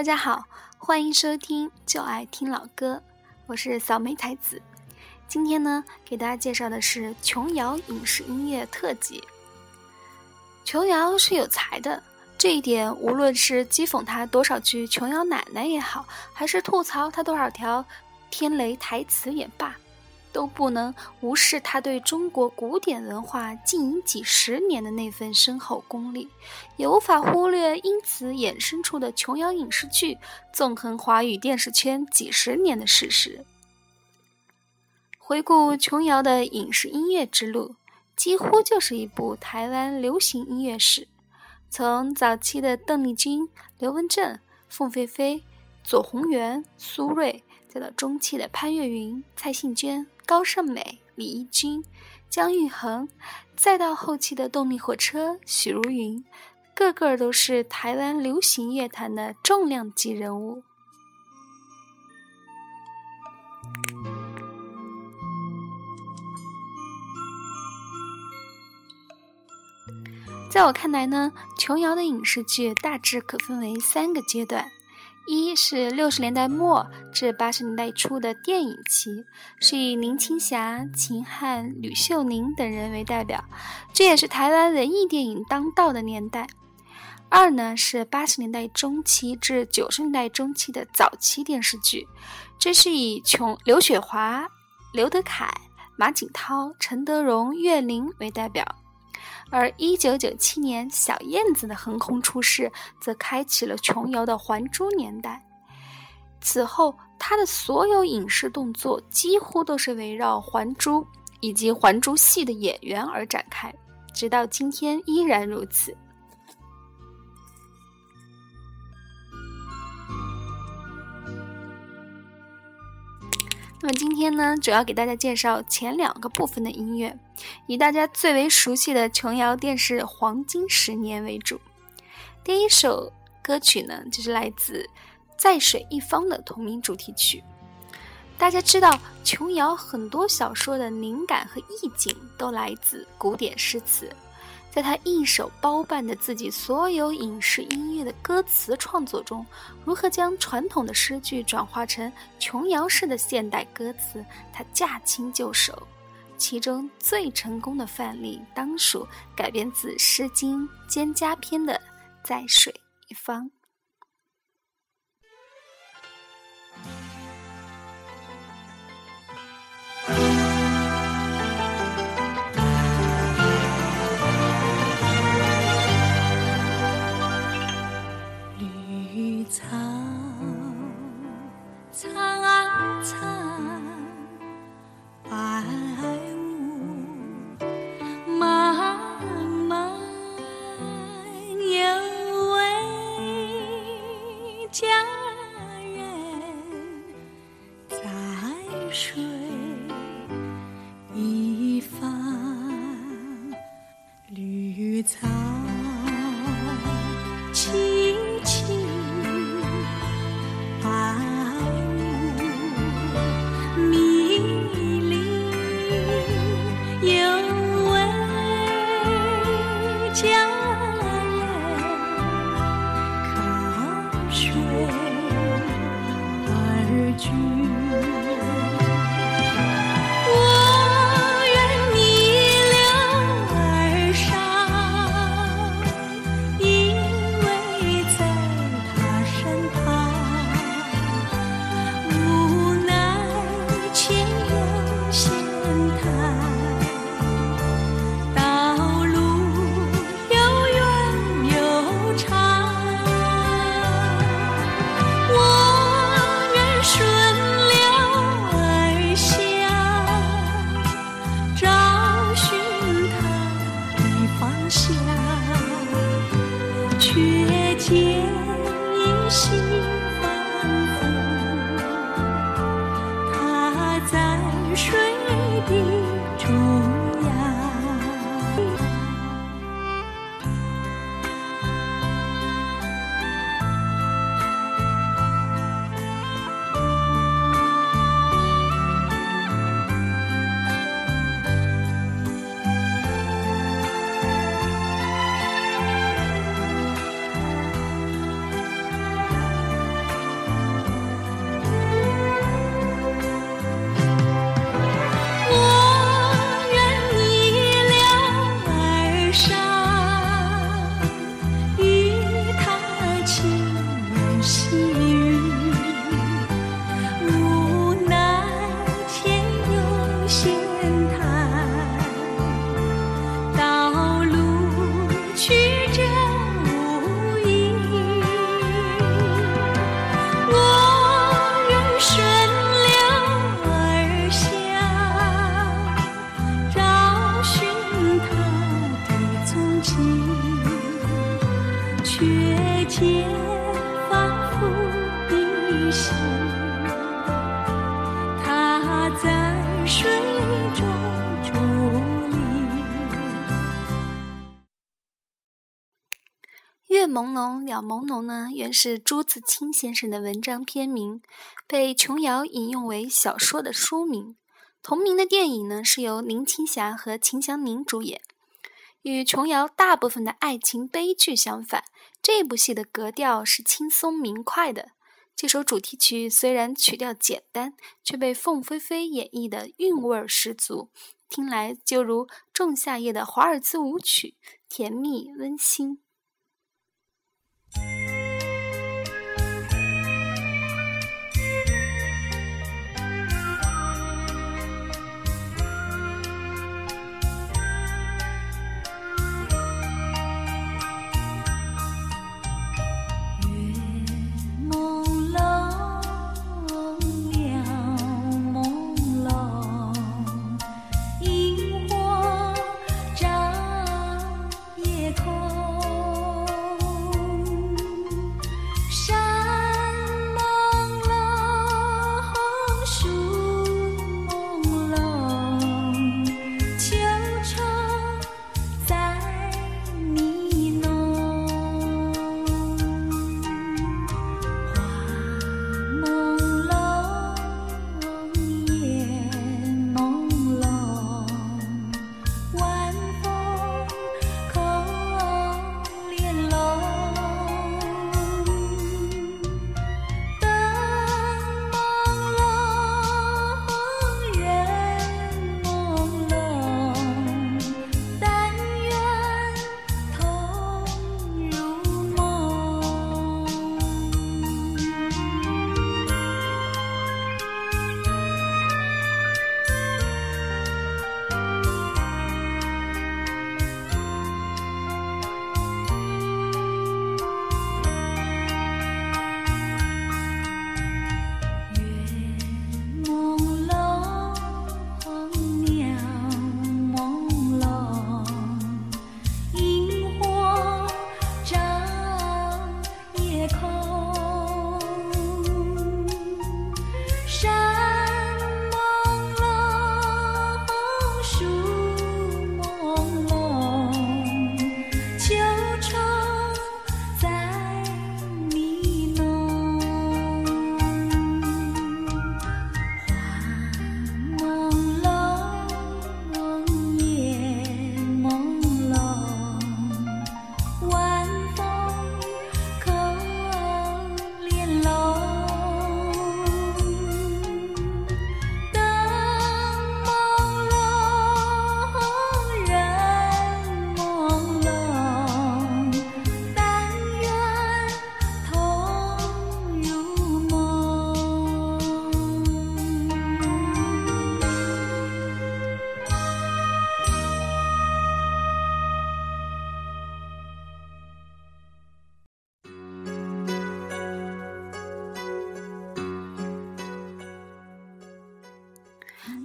大家好，欢迎收听《就爱听老歌》，我是小美太子。今天呢，给大家介绍的是琼瑶影视音乐特辑。琼瑶是有才的，这一点无论是讥讽她多少句琼瑶奶奶也好，还是吐槽她多少条天雷台词也罢。都不能无视他对中国古典文化经营几十年的那份深厚功力，也无法忽略因此衍生出的琼瑶影视剧纵横华语电视圈几十年的事实。回顾琼瑶的影视音乐之路，几乎就是一部台湾流行音乐史，从早期的邓丽君、刘文正、凤飞飞、左宏元、苏芮，再到中期的潘越云、蔡幸娟。高胜美、李翊君、姜育恒，再到后期的动力火车、许茹芸，个个都是台湾流行乐坛的重量级人物。在我看来呢，琼瑶的影视剧大致可分为三个阶段。一是六十年代末至八十年代初的电影期，是以林青霞、秦汉、吕秀玲等人为代表，这也是台湾文艺电影当道的年代。二呢是八十年代中期至九十年代中期的早期电视剧，这是以琼、刘雪华、刘德凯、马景涛、陈德容、岳林为代表。而一九九七年，小燕子的横空出世，则开启了琼瑶的《还珠》年代。此后，她的所有影视动作几乎都是围绕《还珠》以及《还珠》戏的演员而展开，直到今天依然如此。那么今天呢，主要给大家介绍前两个部分的音乐，以大家最为熟悉的琼瑶电视黄金十年为主。第一首歌曲呢，就是来自《在水一方》的同名主题曲。大家知道，琼瑶很多小说的灵感和意境都来自古典诗词。在他一手包办的自己所有影视音乐的歌词创作中，如何将传统的诗句转化成琼瑶式的现代歌词，他驾轻就熟。其中最成功的范例，当属改编自《诗经·蒹葭篇》的《在水一方》。草苍苍白雾茫茫有位佳人在水一方绿草小，朦胧呢，原是朱自清先生的文章篇名，被琼瑶引用为小说的书名。同名的电影呢，是由林青霞和秦祥宁主演。与琼瑶大部分的爱情悲剧相反，这部戏的格调是轻松明快的。这首主题曲虽然曲调简单，却被凤飞飞演绎的韵味十足，听来就如《仲夏夜》的华尔兹舞曲，甜蜜温馨。Thank you.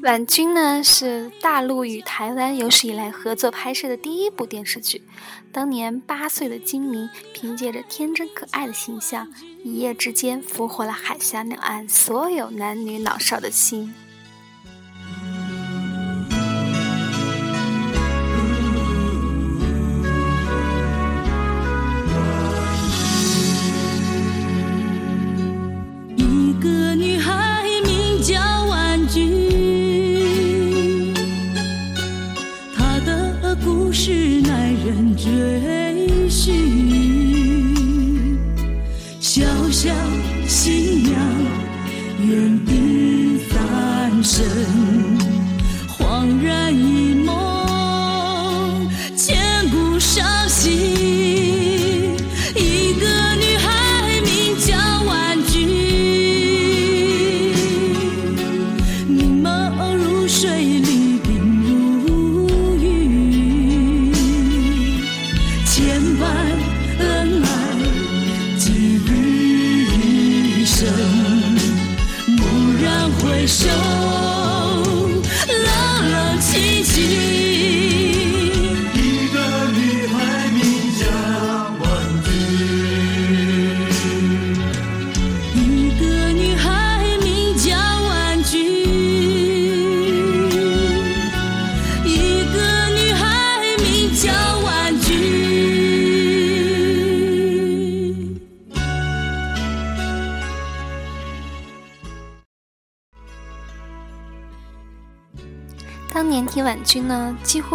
婉君呢是大陆与台湾有史以来合作拍摄的第一部电视剧。当年八岁的金铭凭借着天真可爱的形象，一夜之间俘获了海峡两岸所有男女老少的心。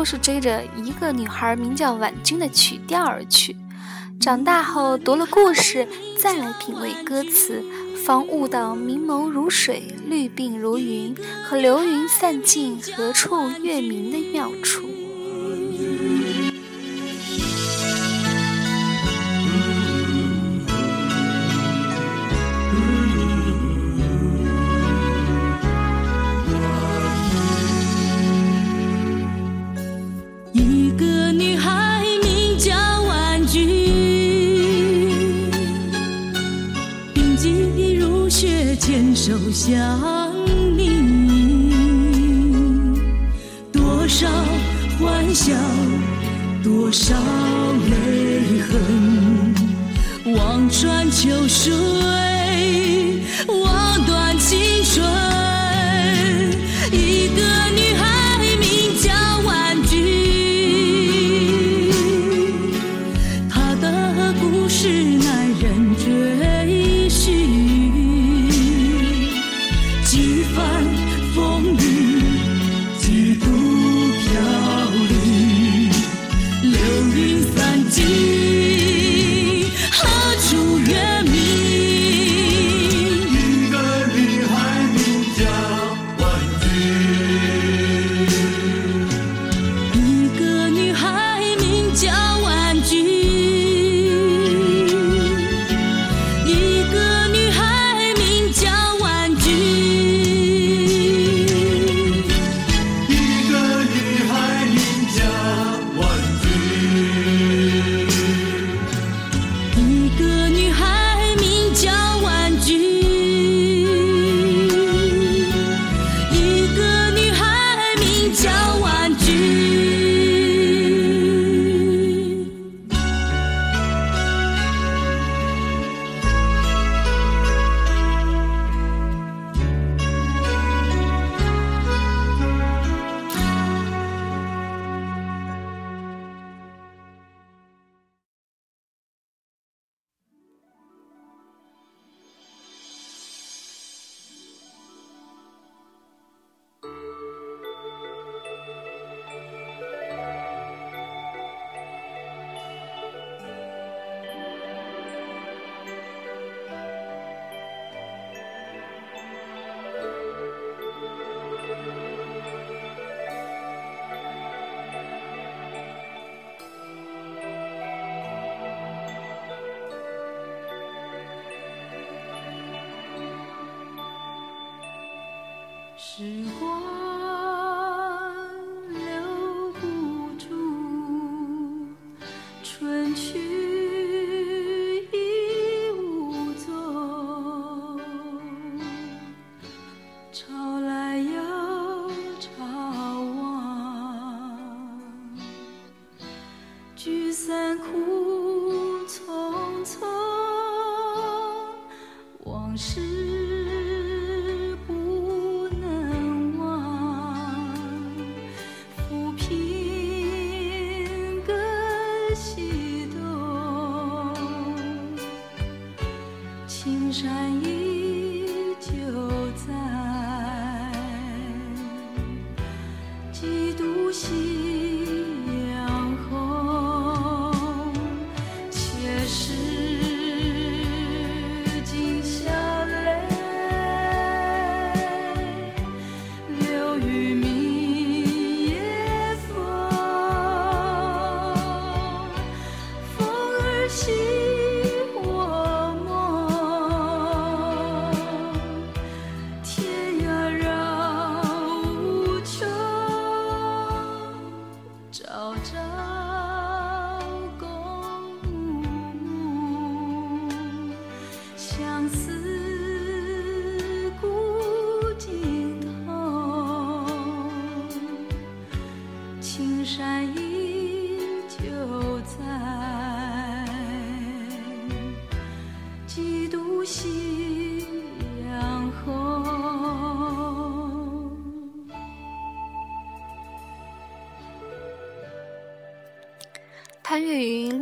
乎是追着一个女孩名叫婉君的曲调而去。长大后读了故事，再来品味歌词，方悟到明眸如水，绿鬓如云，和流云散尽，何处月明的妙处。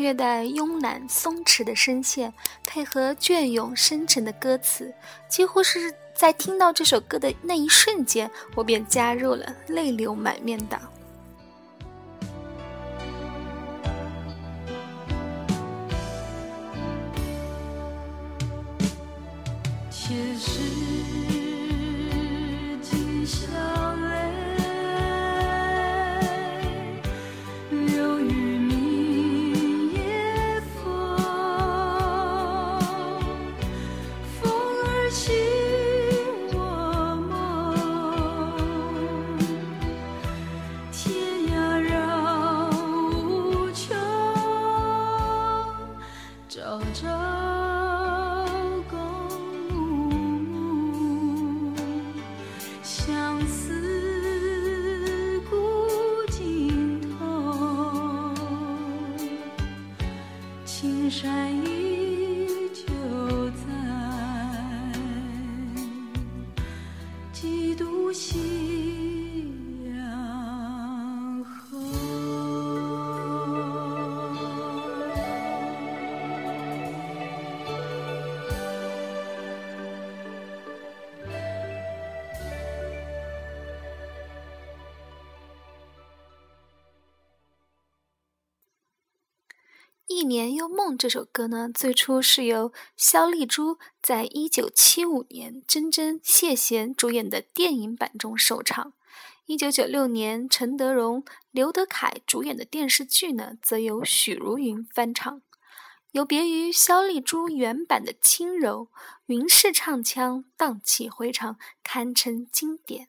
略带慵懒松弛的声线，配合隽永深沉的歌词，几乎是在听到这首歌的那一瞬间，我便加入了泪流满面的。《年又梦》这首歌呢，最初是由肖丽珠在一九七五年真真谢贤主演的电影版中首唱。一九九六年陈德容、刘德凯主演的电视剧呢，则由许茹芸翻唱。有别于肖丽珠原版的轻柔，云氏唱腔荡气回肠，堪称经典。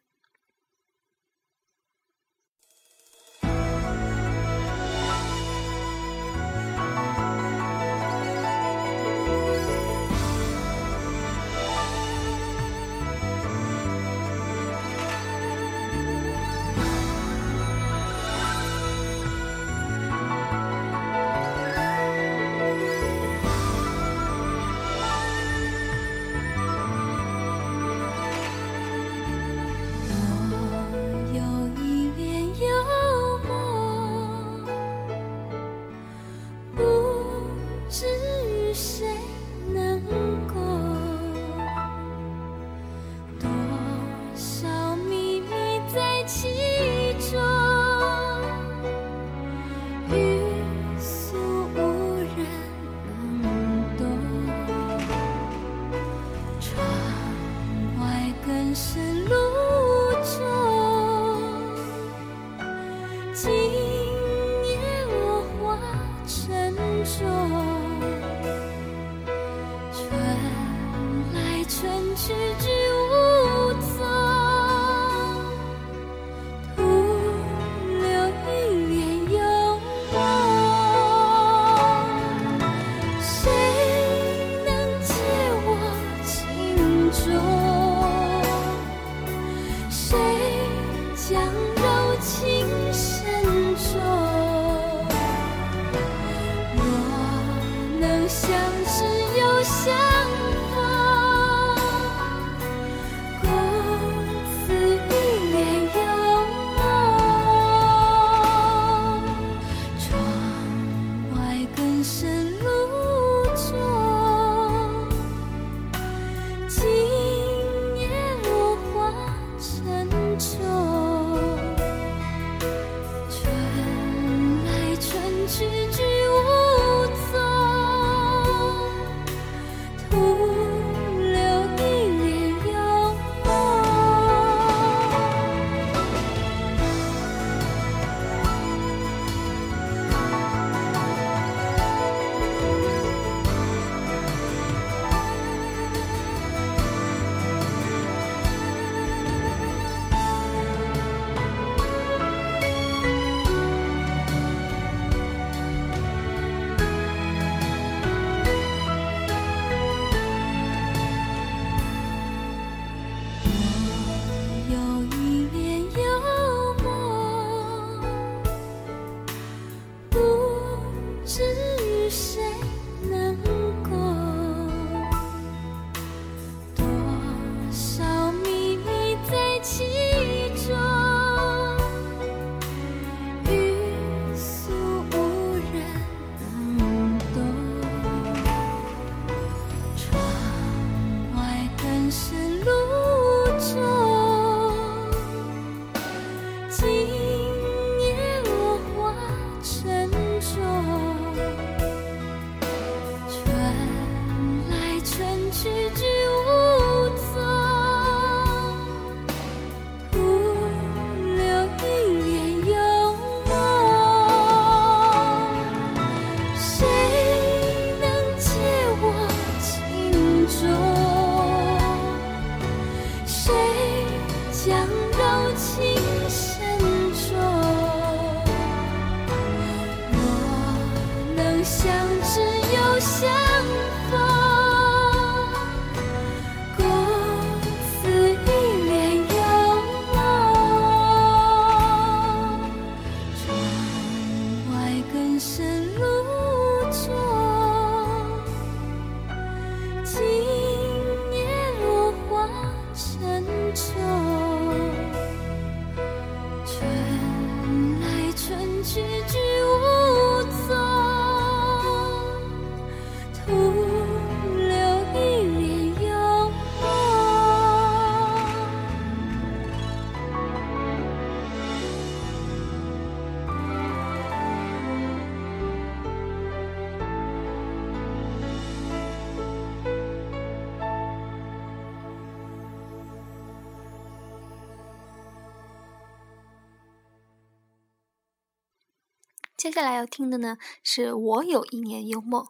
接下来要听的呢，是我有一年幽梦。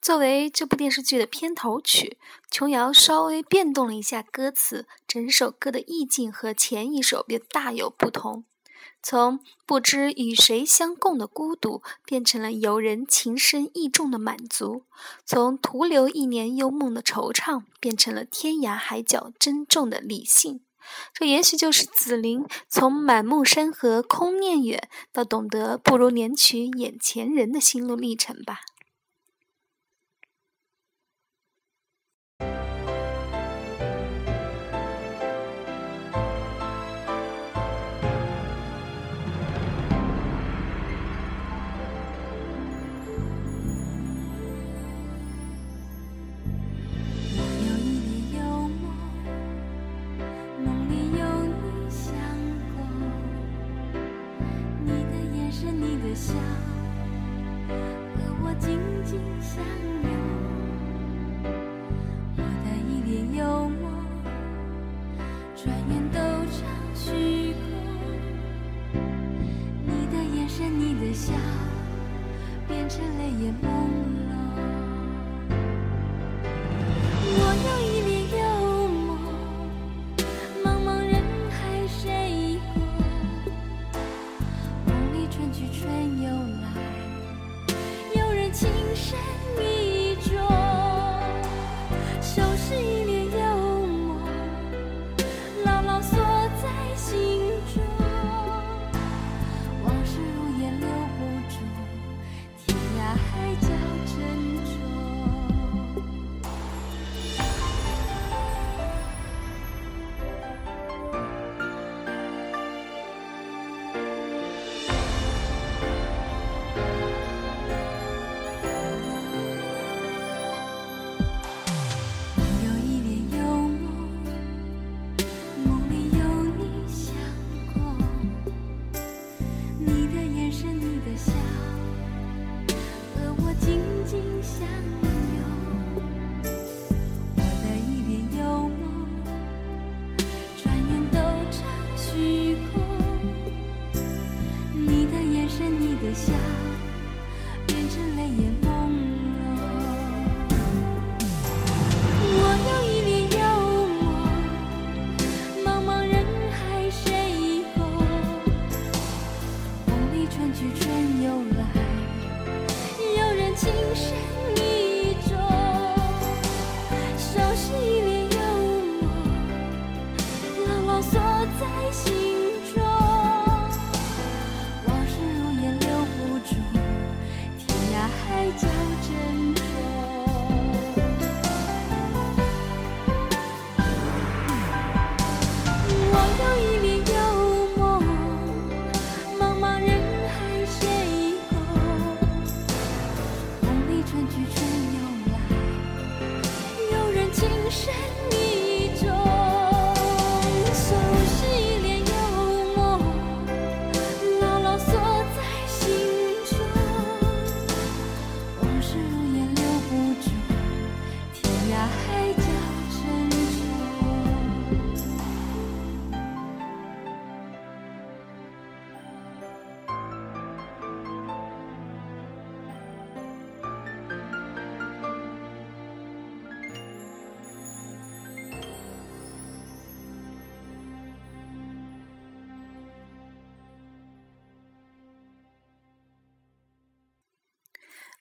作为这部电视剧的片头曲，琼瑶稍微变动了一下歌词，整首歌的意境和前一首便大有不同。从不知与谁相共的孤独，变成了有人情深意重的满足；从徒留一年幽梦的惆怅，变成了天涯海角珍重的理性。这也许就是紫菱从满目山河空念远，到懂得不如怜取眼前人的心路历程吧。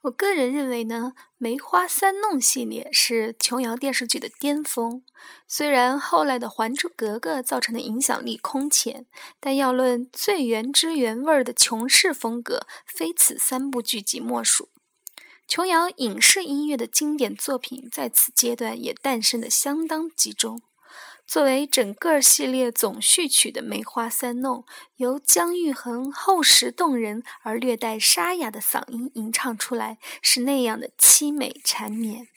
我个人认为呢，《梅花三弄》系列是琼瑶电视剧的巅峰。虽然后来的《还珠格格》造成的影响力空前，但要论最原汁原味的琼氏风格，非此三部剧集莫属。琼瑶影视音乐的经典作品在此阶段也诞生的相当集中。作为整个系列总序曲的《梅花三弄》，由姜育恒厚实动人而略带沙哑的嗓音吟唱出来，是那样的凄美缠绵。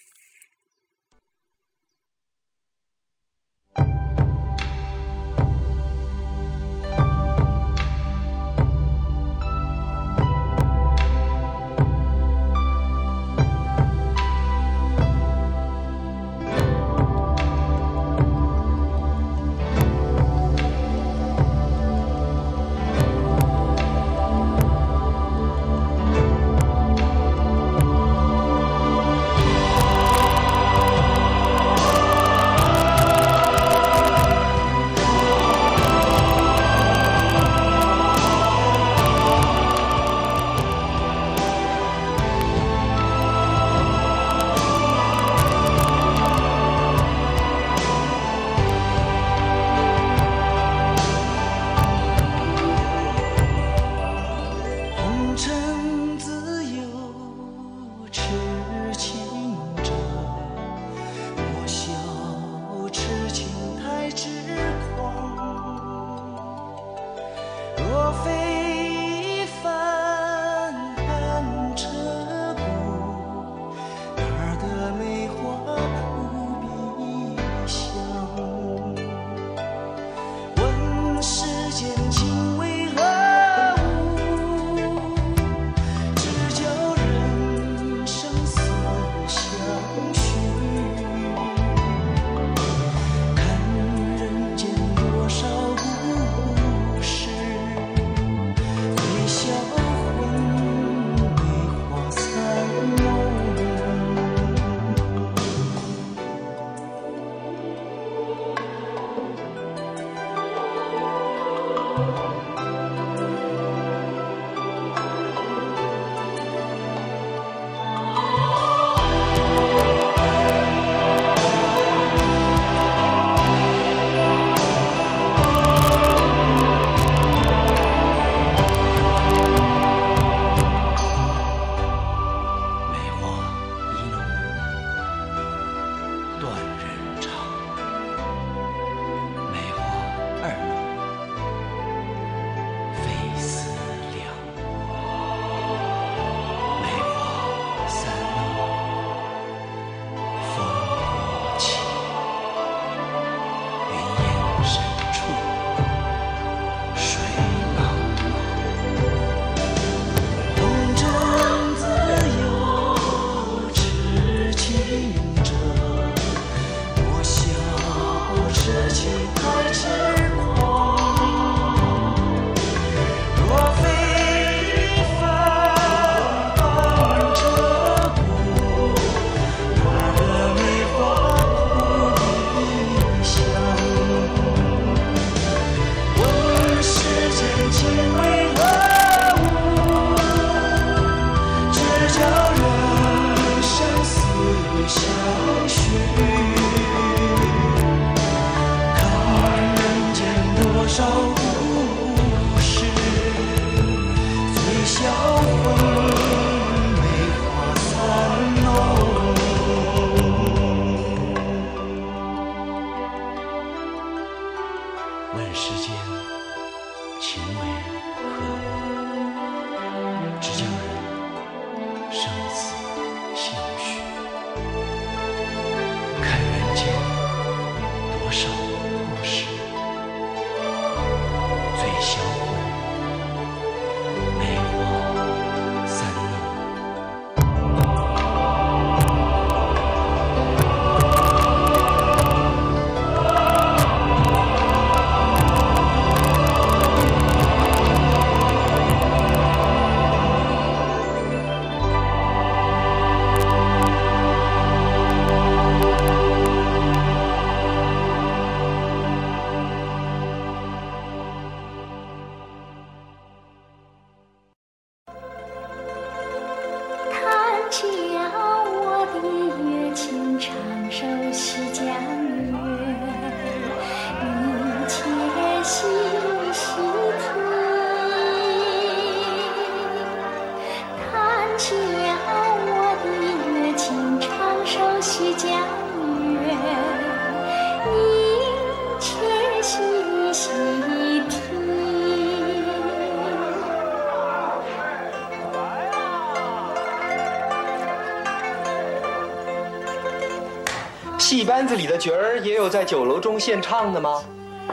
也有在酒楼中献唱的吗？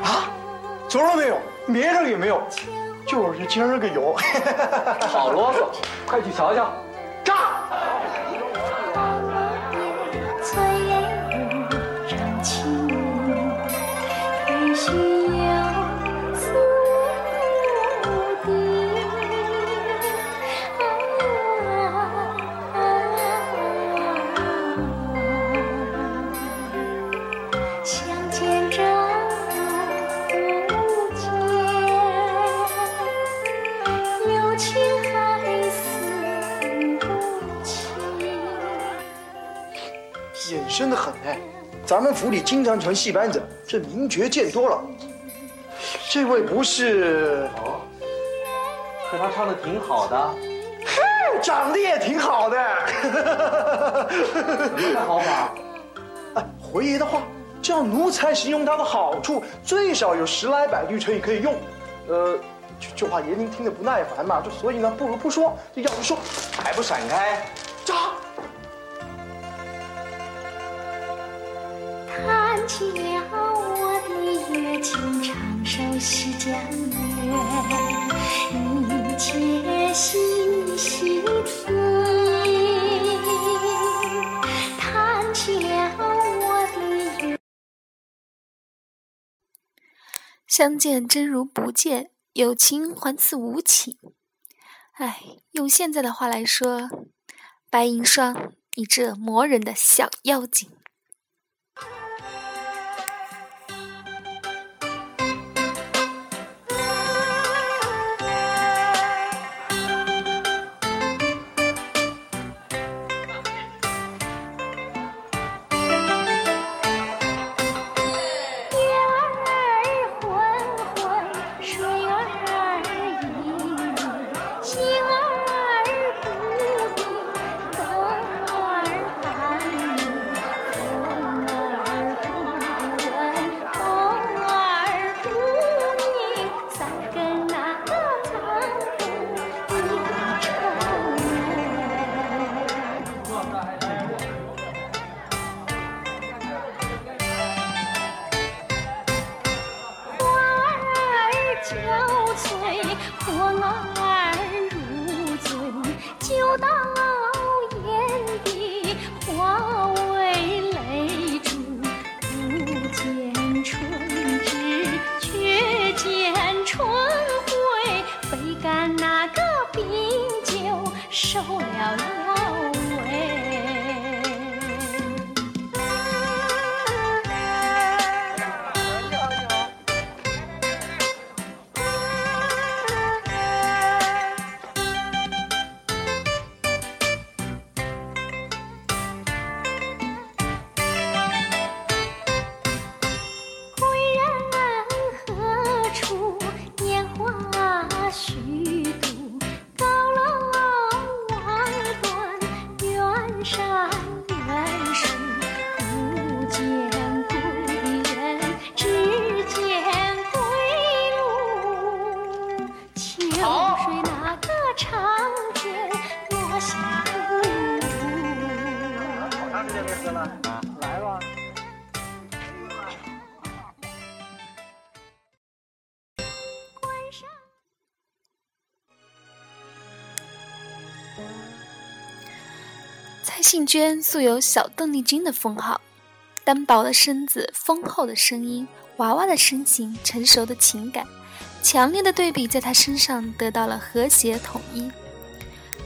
啊，酒楼没有，明儿也没有，就是今儿个有。好啰嗦，快去瞧瞧。眼生的很哎，咱们府里经常传戏班子，这名角见多了。这位不是，哦可他唱的挺好的，长得也挺好的。什么好法？哎，回爷的话，这样奴才形容他的好处，最少有十来百句成语可以用。呃，就就怕爷您听得不耐烦嘛，就所以呢，不如不说。就要不说，还不闪开？炸！弹起了我的乐琴，唱首西江月，你且细细听。弹起了我的乐。相见真如不见，有情还似无情。哎，用现在的话来说，白银霜，你这磨人的小妖精。静娟素有小邓丽君的封号，单薄的身子，丰厚的声音，娃娃的身形，成熟的情感，强烈的对比在她身上得到了和谐统一。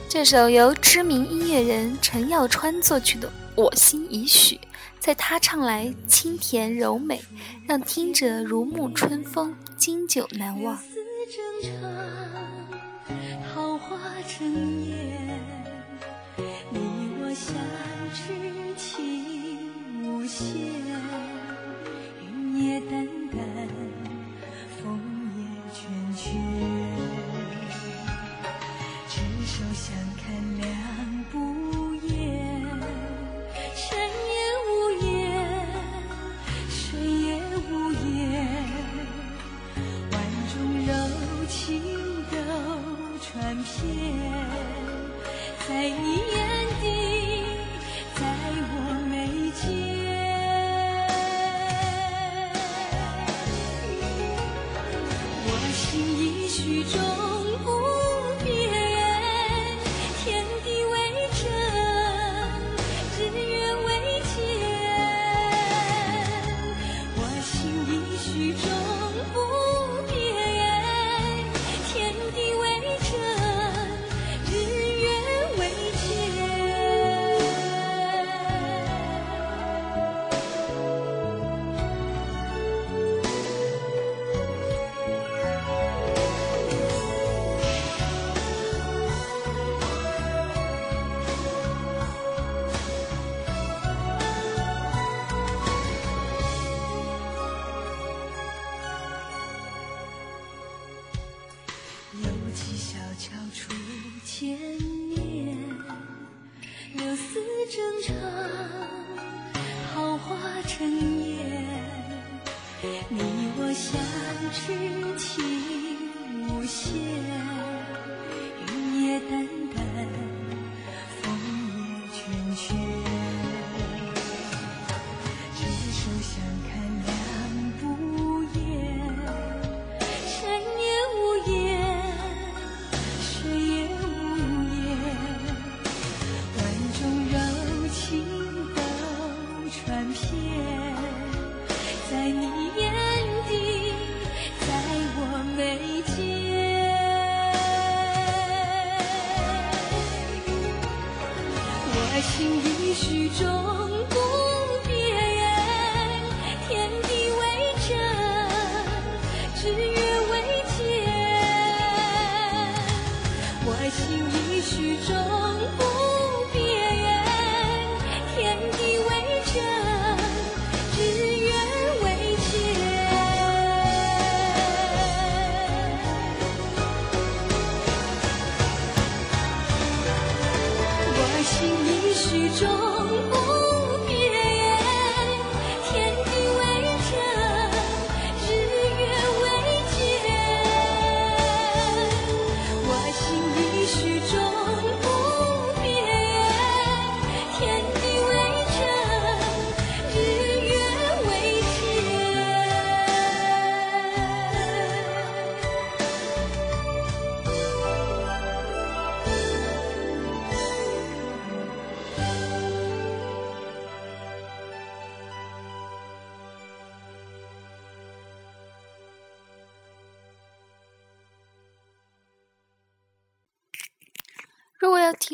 这首由知名音乐人陈耀川作曲的《我心已许》，在他唱来清甜柔美，让听者如沐春风，经久难忘。桃花正艳，相知情无限，云也淡淡，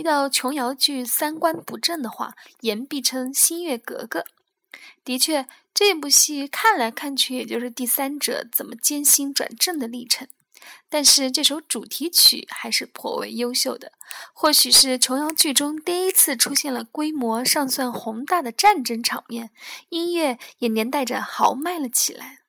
到琼瑶剧三观不正的话，言必称《新月格格》。的确，这部戏看来看去也就是第三者怎么艰辛转正的历程。但是这首主题曲还是颇为优秀的，或许是琼瑶剧中第一次出现了规模尚算宏大的战争场面，音乐也连带着豪迈了起来。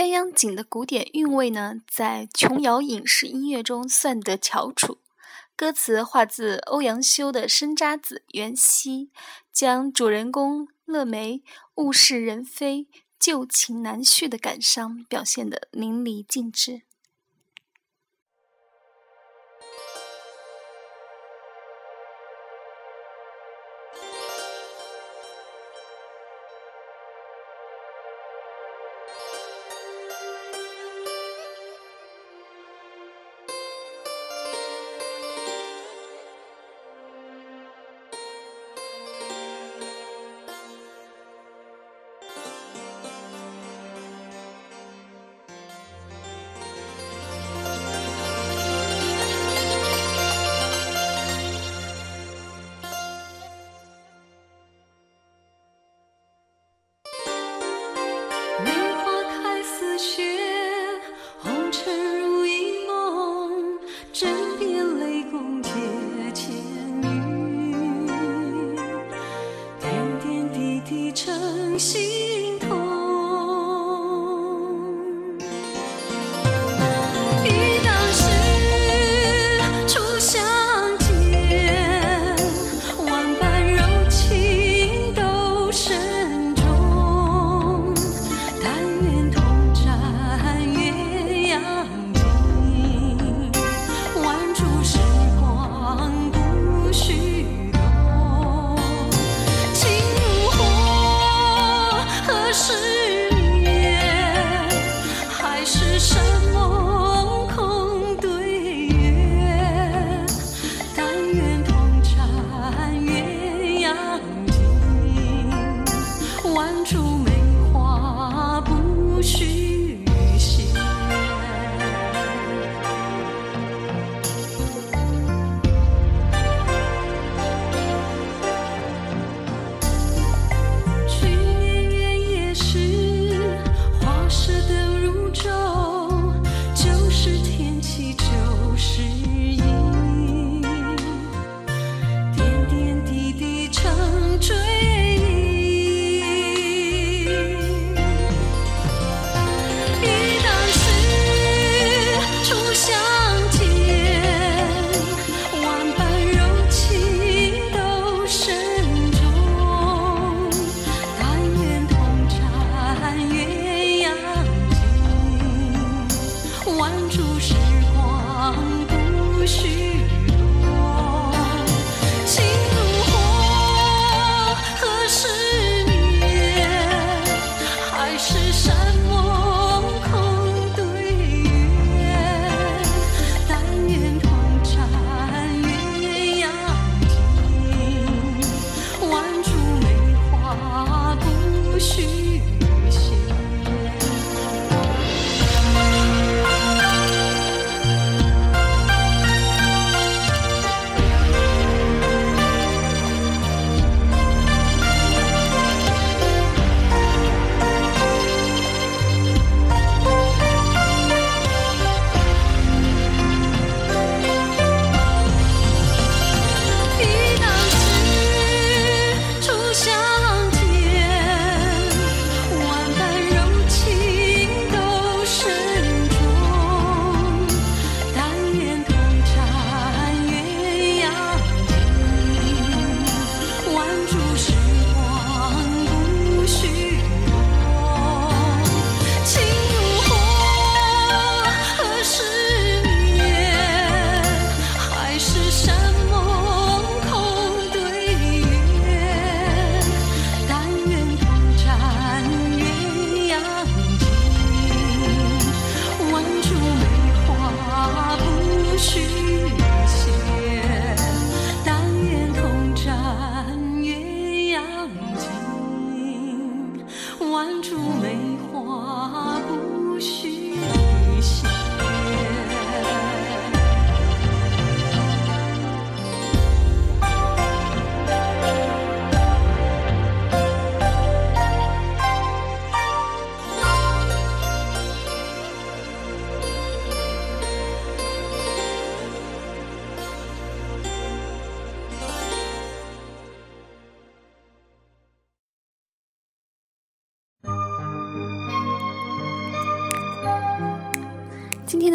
鸳鸯锦的古典韵味呢，在琼瑶影视音乐中算得翘楚，歌词化自欧阳修的《生渣子》袁熙，将主人公乐梅物是人非，旧情难续的感伤表现得淋漓尽致。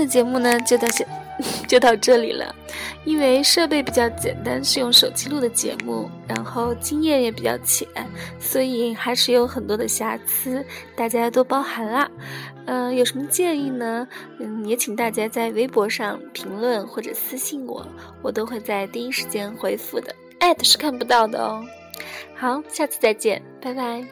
节目呢，就到现 就到这里了。因为设备比较简单，是用手机录的节目，然后经验也比较浅，所以还是有很多的瑕疵，大家多包涵啦。嗯、有什么建议呢？嗯，也请大家在微博上评论或者私信我，我都会在第一时间回复的。艾特是看不到的哦。好，下次再见，拜拜。